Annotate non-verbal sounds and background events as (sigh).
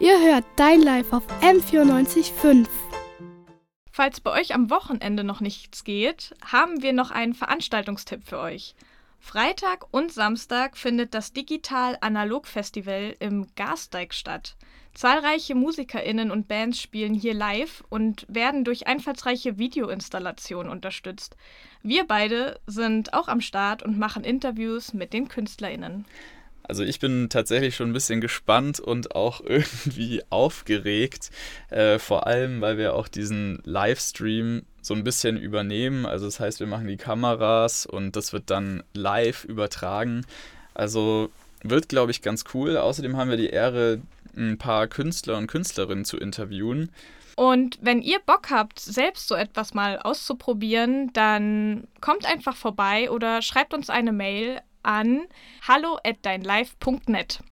Ihr hört Dein Live auf M94.5. Falls bei euch am Wochenende noch nichts geht, haben wir noch einen Veranstaltungstipp für euch. Freitag und Samstag findet das Digital Analog Festival im Gasteig statt. Zahlreiche MusikerInnen und Bands spielen hier live und werden durch einfallsreiche Videoinstallationen unterstützt. Wir beide sind auch am Start und machen Interviews mit den KünstlerInnen. Also ich bin tatsächlich schon ein bisschen gespannt und auch (laughs) irgendwie aufgeregt, äh, vor allem weil wir auch diesen Livestream so ein bisschen übernehmen. Also das heißt, wir machen die Kameras und das wird dann live übertragen. Also wird, glaube ich, ganz cool. Außerdem haben wir die Ehre, ein paar Künstler und Künstlerinnen zu interviewen. Und wenn ihr Bock habt, selbst so etwas mal auszuprobieren, dann kommt einfach vorbei oder schreibt uns eine Mail an hallo at deinlive.net.